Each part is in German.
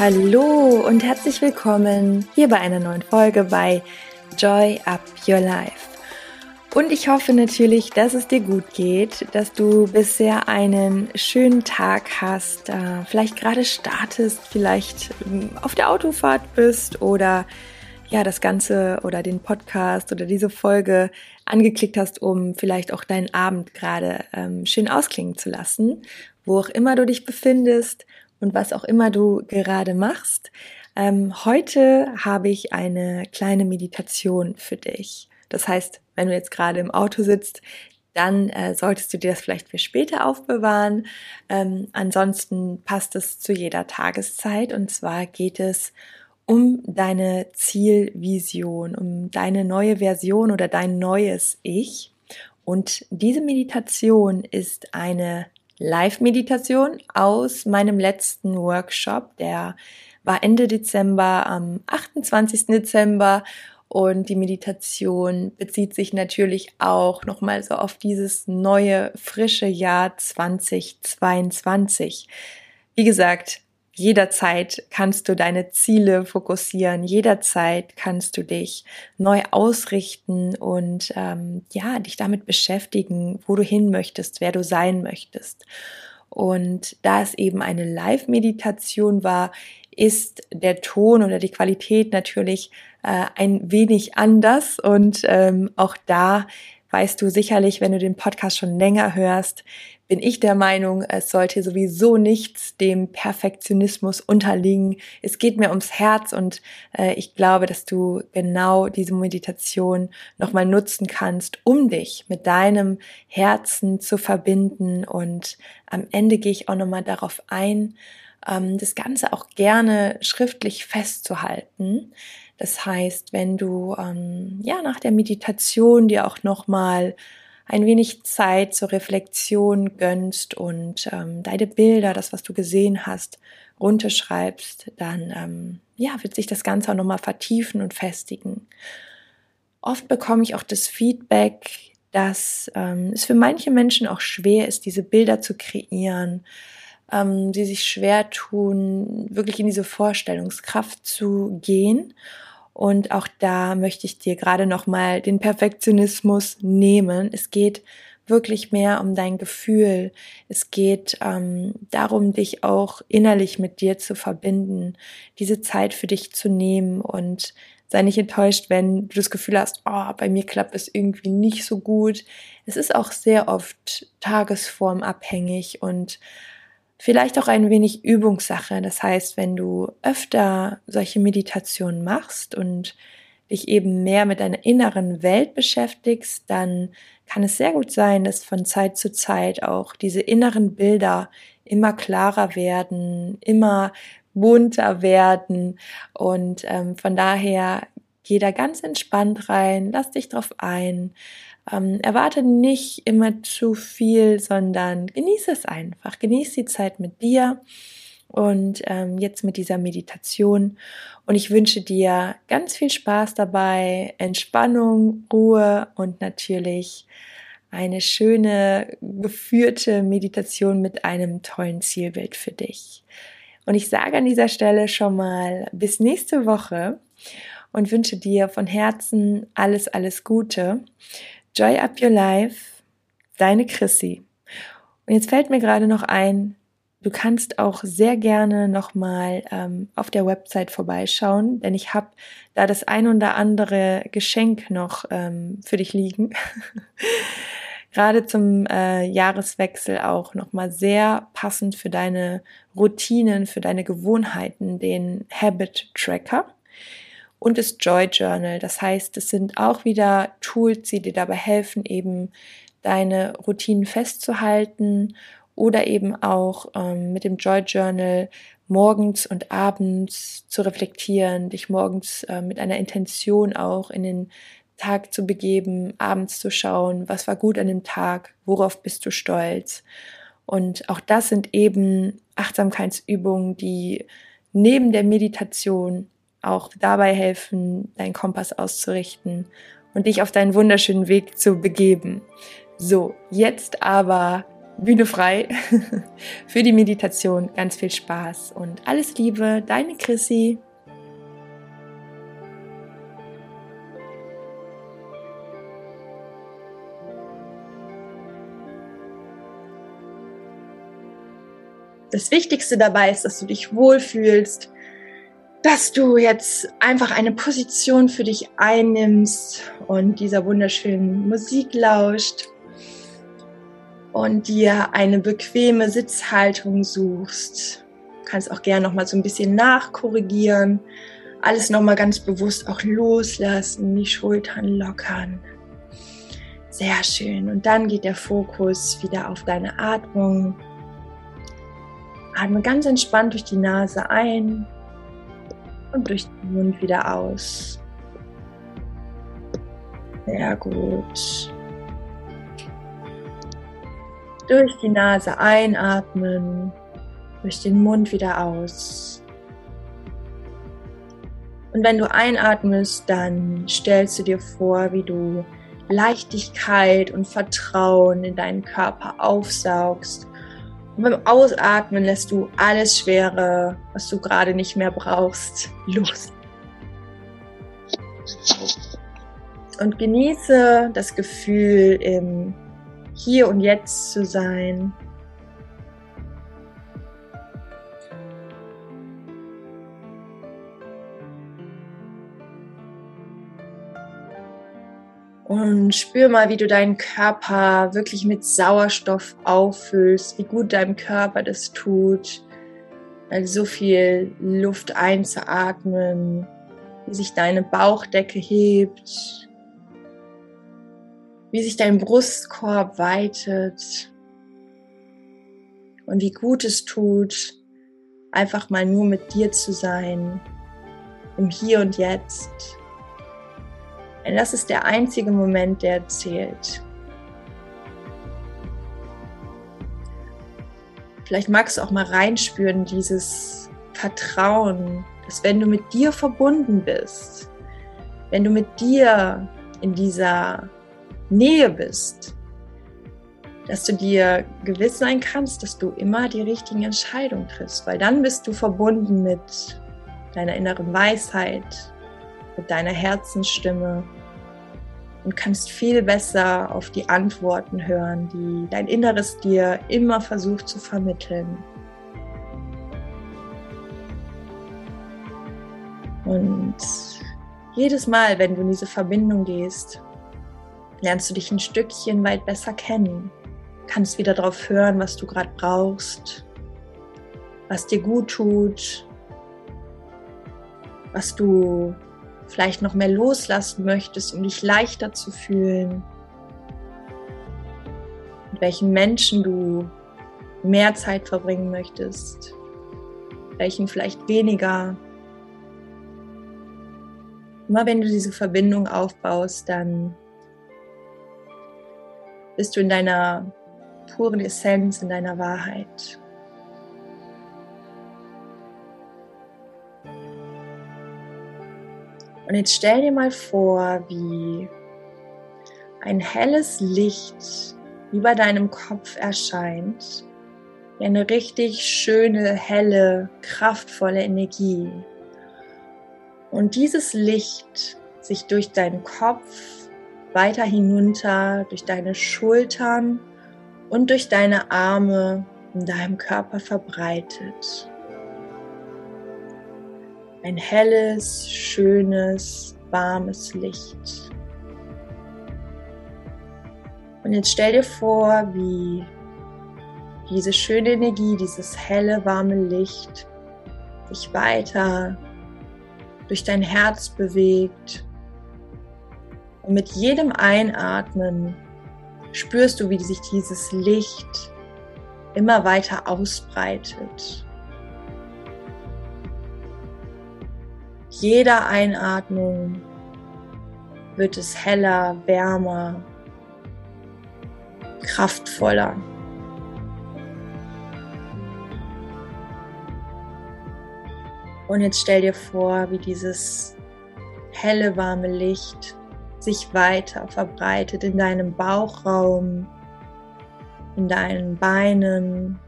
Hallo und herzlich willkommen hier bei einer neuen Folge bei Joy Up Your Life. Und ich hoffe natürlich, dass es dir gut geht, dass du bisher einen schönen Tag hast, äh, vielleicht gerade startest, vielleicht ähm, auf der Autofahrt bist oder ja, das Ganze oder den Podcast oder diese Folge angeklickt hast, um vielleicht auch deinen Abend gerade ähm, schön ausklingen zu lassen, wo auch immer du dich befindest und was auch immer du gerade machst. Ähm, heute habe ich eine kleine Meditation für dich. Das heißt, wenn du jetzt gerade im Auto sitzt, dann äh, solltest du dir das vielleicht für später aufbewahren. Ähm, ansonsten passt es zu jeder Tageszeit. Und zwar geht es um deine Zielvision, um deine neue Version oder dein neues Ich. Und diese Meditation ist eine Live-Meditation aus meinem letzten Workshop, der war Ende Dezember, am 28. Dezember und die Meditation bezieht sich natürlich auch nochmal so auf dieses neue, frische Jahr 2022. Wie gesagt, jederzeit kannst du deine Ziele fokussieren, jederzeit kannst du dich neu ausrichten und ähm, ja, dich damit beschäftigen, wo du hin möchtest, wer du sein möchtest. Und da es eben eine Live-Meditation war, ist der Ton oder die Qualität natürlich äh, ein wenig anders. Und ähm, auch da weißt du sicherlich, wenn du den Podcast schon länger hörst, bin ich der Meinung, es sollte sowieso nichts dem Perfektionismus unterliegen. Es geht mir ums Herz und äh, ich glaube, dass du genau diese Meditation nochmal nutzen kannst, um dich mit deinem Herzen zu verbinden. Und am Ende gehe ich auch nochmal darauf ein, ähm, das Ganze auch gerne schriftlich festzuhalten. Das heißt, wenn du ähm, ja nach der Meditation dir auch nochmal ein wenig Zeit zur Reflexion gönnst und ähm, deine Bilder, das, was du gesehen hast, runterschreibst, dann ähm, ja, wird sich das Ganze auch nochmal vertiefen und festigen. Oft bekomme ich auch das Feedback, dass ähm, es für manche Menschen auch schwer ist, diese Bilder zu kreieren, ähm, die sich schwer tun, wirklich in diese Vorstellungskraft zu gehen. Und auch da möchte ich dir gerade nochmal den Perfektionismus nehmen. Es geht wirklich mehr um dein Gefühl. Es geht ähm, darum, dich auch innerlich mit dir zu verbinden, diese Zeit für dich zu nehmen und sei nicht enttäuscht, wenn du das Gefühl hast, oh, bei mir klappt es irgendwie nicht so gut. Es ist auch sehr oft tagesformabhängig und vielleicht auch ein wenig Übungssache. Das heißt, wenn du öfter solche Meditationen machst und dich eben mehr mit deiner inneren Welt beschäftigst, dann kann es sehr gut sein, dass von Zeit zu Zeit auch diese inneren Bilder immer klarer werden, immer bunter werden und ähm, von daher geh da ganz entspannt rein, lass dich drauf ein, ähm, erwarte nicht immer zu viel, sondern genieße es einfach. Genieße die Zeit mit dir und ähm, jetzt mit dieser Meditation. Und ich wünsche dir ganz viel Spaß dabei, Entspannung, Ruhe und natürlich eine schöne geführte Meditation mit einem tollen Zielbild für dich. Und ich sage an dieser Stelle schon mal bis nächste Woche und wünsche dir von Herzen alles, alles Gute. Joy Up Your Life, deine Chrissy. Und jetzt fällt mir gerade noch ein, du kannst auch sehr gerne nochmal ähm, auf der Website vorbeischauen, denn ich habe da das ein oder andere Geschenk noch ähm, für dich liegen. gerade zum äh, Jahreswechsel auch nochmal sehr passend für deine Routinen, für deine Gewohnheiten, den Habit Tracker und das Joy Journal. Das heißt, es sind auch wieder Tools, die dir dabei helfen, eben deine Routinen festzuhalten oder eben auch ähm, mit dem Joy Journal morgens und abends zu reflektieren, dich morgens äh, mit einer Intention auch in den Tag zu begeben, abends zu schauen, was war gut an dem Tag, worauf bist du stolz. Und auch das sind eben Achtsamkeitsübungen, die neben der Meditation auch dabei helfen, deinen Kompass auszurichten und dich auf deinen wunderschönen Weg zu begeben. So, jetzt aber Bühne frei für die Meditation. Ganz viel Spaß und alles Liebe, deine Chrissy. Das Wichtigste dabei ist, dass du dich wohlfühlst, dass du jetzt einfach eine Position für dich einnimmst und dieser wunderschönen Musik lauscht und dir eine bequeme Sitzhaltung suchst. Du kannst auch gerne noch mal so ein bisschen nachkorrigieren, alles noch mal ganz bewusst auch loslassen, die Schultern lockern. Sehr schön. Und dann geht der Fokus wieder auf deine Atmung. Atme ganz entspannt durch die Nase ein und durch den Mund wieder aus. Sehr gut. Durch die Nase einatmen, durch den Mund wieder aus. Und wenn du einatmest, dann stellst du dir vor, wie du Leichtigkeit und Vertrauen in deinen Körper aufsaugst und beim Ausatmen lässt du alles Schwere, was du gerade nicht mehr brauchst, los. Und genieße das Gefühl, im Hier und Jetzt zu sein. Und spür mal, wie du deinen Körper wirklich mit Sauerstoff auffüllst, wie gut deinem Körper das tut, so viel Luft einzuatmen, wie sich deine Bauchdecke hebt, wie sich dein Brustkorb weitet und wie gut es tut, einfach mal nur mit dir zu sein, im Hier und Jetzt. Denn das ist der einzige Moment, der zählt. Vielleicht magst du auch mal reinspüren, dieses Vertrauen, dass wenn du mit dir verbunden bist, wenn du mit dir in dieser Nähe bist, dass du dir gewiss sein kannst, dass du immer die richtigen Entscheidungen triffst, weil dann bist du verbunden mit deiner inneren Weisheit, mit deiner Herzensstimme und kannst viel besser auf die Antworten hören, die dein Inneres dir immer versucht zu vermitteln. Und jedes Mal, wenn du in diese Verbindung gehst, lernst du dich ein Stückchen weit besser kennen, kannst wieder darauf hören, was du gerade brauchst, was dir gut tut, was du vielleicht noch mehr loslassen möchtest, um dich leichter zu fühlen. Mit welchen Menschen du mehr Zeit verbringen möchtest, welchen vielleicht weniger. Immer wenn du diese Verbindung aufbaust, dann bist du in deiner puren Essenz, in deiner Wahrheit. Und jetzt stell dir mal vor, wie ein helles Licht über deinem Kopf erscheint. Wie eine richtig schöne, helle, kraftvolle Energie. Und dieses Licht sich durch deinen Kopf weiter hinunter, durch deine Schultern und durch deine Arme in deinem Körper verbreitet. Ein helles, schönes, warmes Licht. Und jetzt stell dir vor, wie diese schöne Energie, dieses helle, warme Licht sich weiter durch dein Herz bewegt. Und mit jedem Einatmen spürst du, wie sich dieses Licht immer weiter ausbreitet. Jeder Einatmung wird es heller, wärmer, kraftvoller. Und jetzt stell dir vor, wie dieses helle, warme Licht sich weiter verbreitet in deinem Bauchraum, in deinen Beinen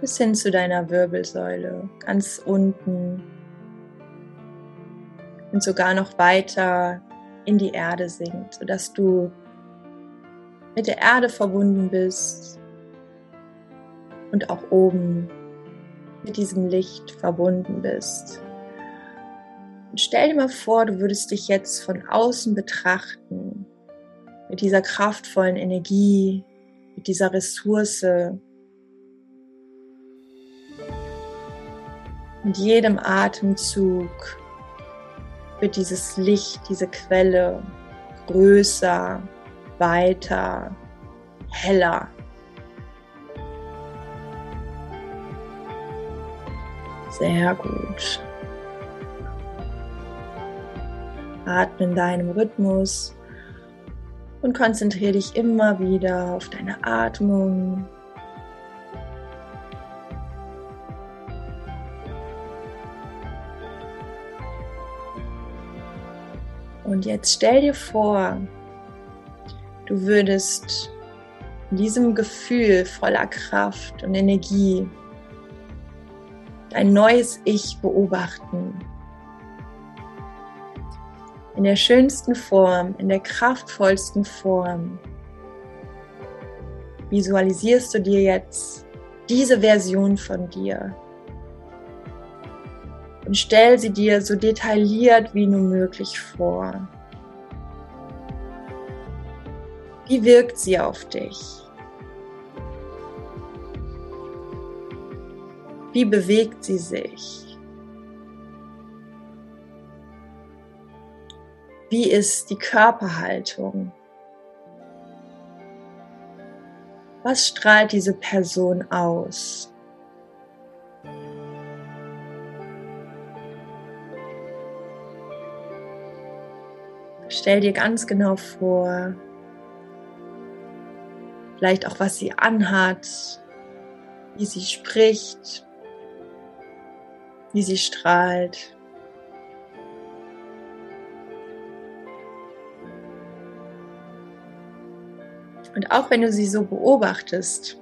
bis hin zu deiner Wirbelsäule, ganz unten und sogar noch weiter in die Erde sinkt, sodass du mit der Erde verbunden bist und auch oben mit diesem Licht verbunden bist. Und stell dir mal vor, du würdest dich jetzt von außen betrachten, mit dieser kraftvollen Energie, mit dieser Ressource. Mit jedem Atemzug wird dieses Licht, diese Quelle größer, weiter, heller. Sehr gut. Atme in deinem Rhythmus und konzentriere dich immer wieder auf deine Atmung. Und jetzt stell dir vor, du würdest in diesem Gefühl voller Kraft und Energie dein neues Ich beobachten. In der schönsten Form, in der kraftvollsten Form. Visualisierst du dir jetzt diese Version von dir und stell sie dir so detailliert wie nur möglich vor. Wie wirkt sie auf dich? Wie bewegt sie sich? Wie ist die Körperhaltung? Was strahlt diese Person aus? Stell dir ganz genau vor, vielleicht auch was sie anhat, wie sie spricht, wie sie strahlt. Und auch wenn du sie so beobachtest,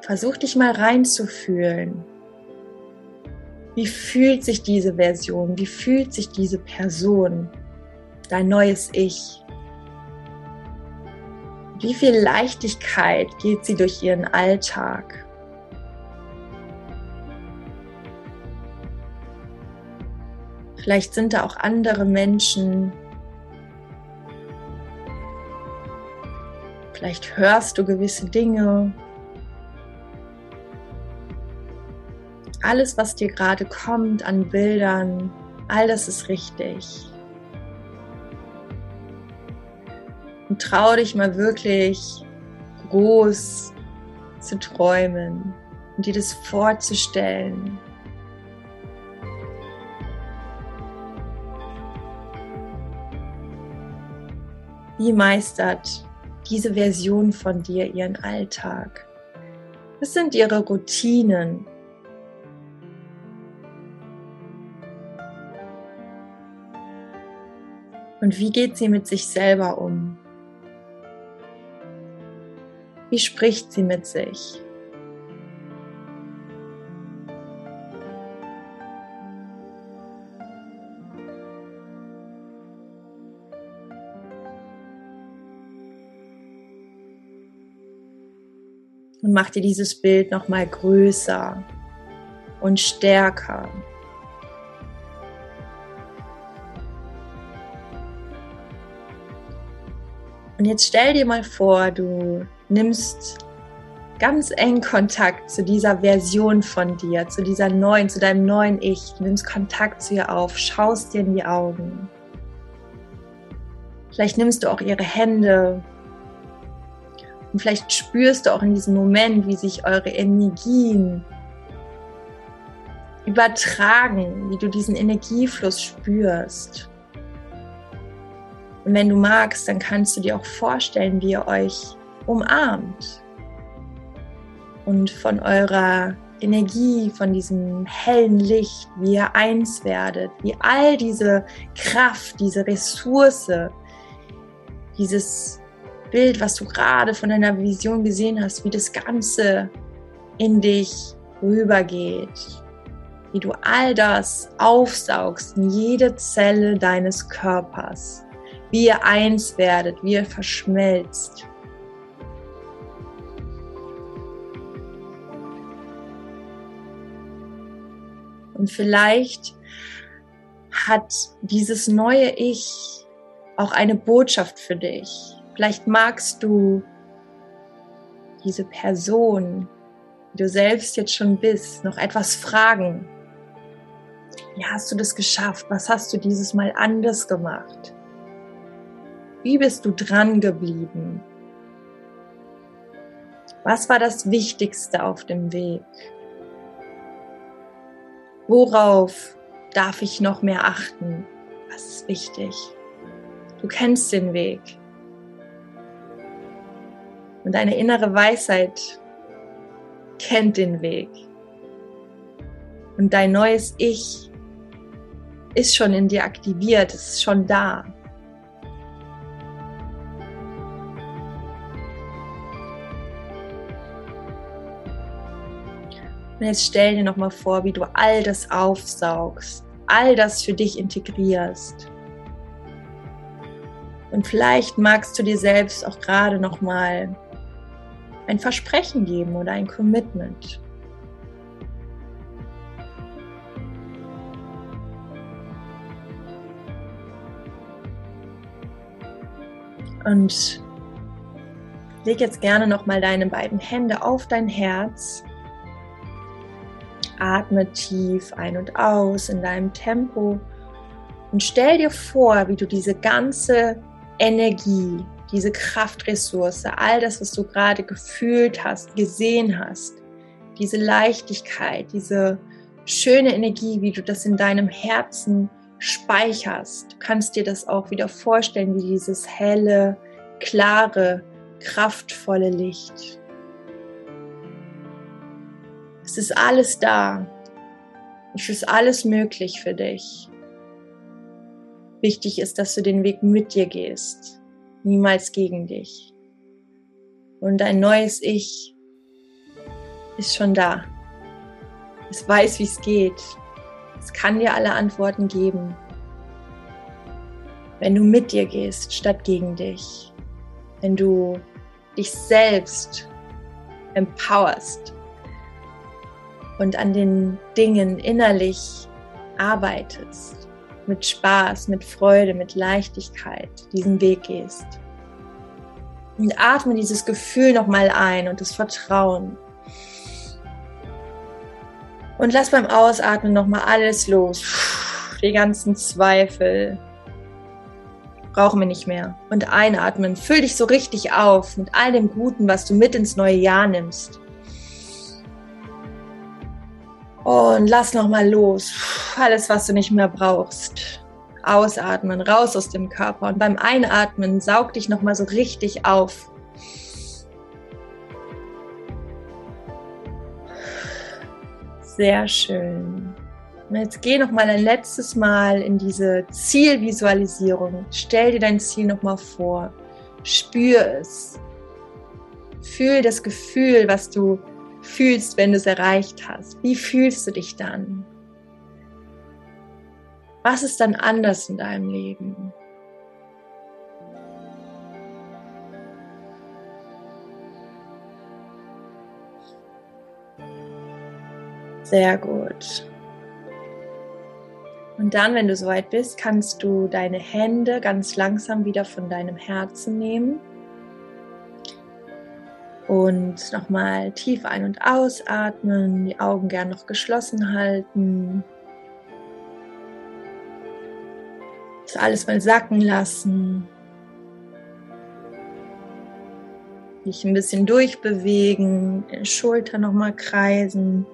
versuch dich mal reinzufühlen. Wie fühlt sich diese Version? Wie fühlt sich diese Person? Dein neues Ich? Wie viel Leichtigkeit geht sie durch ihren Alltag? Vielleicht sind da auch andere Menschen. Vielleicht hörst du gewisse Dinge. Alles, was dir gerade kommt an Bildern, all das ist richtig. Und trau dich mal wirklich groß zu träumen und dir das vorzustellen. Wie meistert diese Version von dir ihren Alltag? Was sind ihre Routinen? Und wie geht sie mit sich selber um? Wie spricht sie mit sich? und mach dir dieses Bild noch mal größer und stärker. Jetzt stell dir mal vor, du nimmst ganz eng Kontakt zu dieser Version von dir, zu dieser neuen, zu deinem neuen Ich. Du nimmst Kontakt zu ihr auf, schaust dir in die Augen. Vielleicht nimmst du auch ihre Hände und vielleicht spürst du auch in diesem Moment, wie sich eure Energien übertragen, wie du diesen Energiefluss spürst. Und wenn du magst, dann kannst du dir auch vorstellen, wie ihr euch umarmt und von eurer Energie, von diesem hellen Licht, wie ihr eins werdet, wie all diese Kraft, diese Ressource, dieses Bild, was du gerade von deiner Vision gesehen hast, wie das Ganze in dich rübergeht, wie du all das aufsaugst in jede Zelle deines Körpers, wie ihr eins werdet, wie ihr verschmelzt. Und vielleicht hat dieses neue Ich auch eine Botschaft für dich. Vielleicht magst du diese Person, die du selbst jetzt schon bist, noch etwas fragen. Wie hast du das geschafft? Was hast du dieses Mal anders gemacht? Wie bist du dran geblieben? Was war das Wichtigste auf dem Weg? Worauf darf ich noch mehr achten? Was ist wichtig? Du kennst den Weg. Und deine innere Weisheit kennt den Weg. Und dein neues Ich ist schon in dir aktiviert, ist schon da. Und jetzt stell dir nochmal vor, wie du all das aufsaugst, all das für dich integrierst. Und vielleicht magst du dir selbst auch gerade nochmal ein Versprechen geben oder ein Commitment. Und leg jetzt gerne nochmal deine beiden Hände auf dein Herz Atme tief ein und aus in deinem Tempo und stell dir vor, wie du diese ganze Energie, diese Kraftressource, all das, was du gerade gefühlt hast, gesehen hast, diese Leichtigkeit, diese schöne Energie, wie du das in deinem Herzen speicherst. Du kannst dir das auch wieder vorstellen, wie dieses helle, klare, kraftvolle Licht. Es ist alles da. Es ist alles möglich für dich. Wichtig ist, dass du den Weg mit dir gehst, niemals gegen dich. Und ein neues Ich ist schon da. Es weiß, wie es geht. Es kann dir alle Antworten geben. Wenn du mit dir gehst, statt gegen dich. Wenn du dich selbst empowerst und an den Dingen innerlich arbeitest, mit Spaß, mit Freude, mit Leichtigkeit diesen Weg gehst. Und atme dieses Gefühl nochmal ein und das Vertrauen. Und lass beim Ausatmen nochmal alles los. Die ganzen Zweifel brauchen wir nicht mehr. Und einatmen. Füll dich so richtig auf mit all dem Guten, was du mit ins neue Jahr nimmst. Und lass nochmal los. Alles, was du nicht mehr brauchst. Ausatmen, raus aus dem Körper. Und beim Einatmen saug dich nochmal so richtig auf. Sehr schön. Und jetzt geh nochmal ein letztes Mal in diese Zielvisualisierung. Stell dir dein Ziel nochmal vor. Spür es. Fühl das Gefühl, was du fühlst, wenn du es erreicht hast? Wie fühlst du dich dann? Was ist dann anders in deinem Leben? Sehr gut. Und dann, wenn du soweit bist, kannst du deine Hände ganz langsam wieder von deinem Herzen nehmen und nochmal tief ein- und ausatmen, die Augen gern noch geschlossen halten. Das alles mal sacken lassen. Dich ein bisschen durchbewegen, Schulter nochmal kreisen.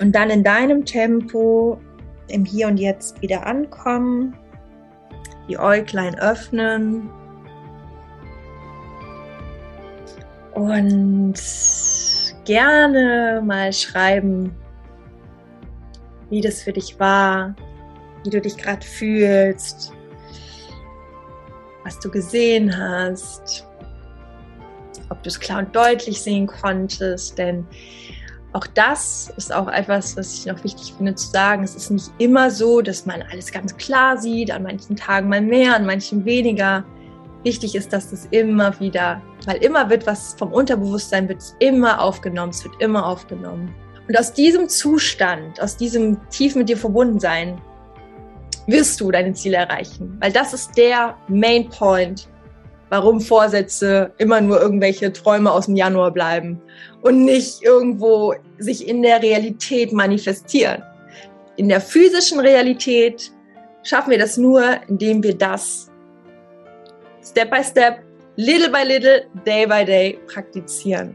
Und dann in deinem Tempo im Hier und Jetzt wieder ankommen. Die Äuglein öffnen und gerne mal schreiben, wie das für dich war, wie du dich gerade fühlst. was du gesehen hast, ob du es klar und deutlich sehen konntest, denn auch das ist auch etwas, was ich noch wichtig finde zu sagen. Es ist nicht immer so, dass man alles ganz klar sieht, an manchen Tagen mal mehr, an manchen weniger. Wichtig ist, dass es immer wieder, weil immer wird was vom Unterbewusstsein wird immer aufgenommen, es wird immer aufgenommen. Und aus diesem Zustand, aus diesem tief mit dir verbunden sein, wirst du deine Ziele erreichen, weil das ist der Main Point, warum Vorsätze immer nur irgendwelche Träume aus dem Januar bleiben und nicht irgendwo sich in der Realität manifestieren. In der physischen Realität schaffen wir das nur, indem wir das Step by Step, little by little, day by day praktizieren.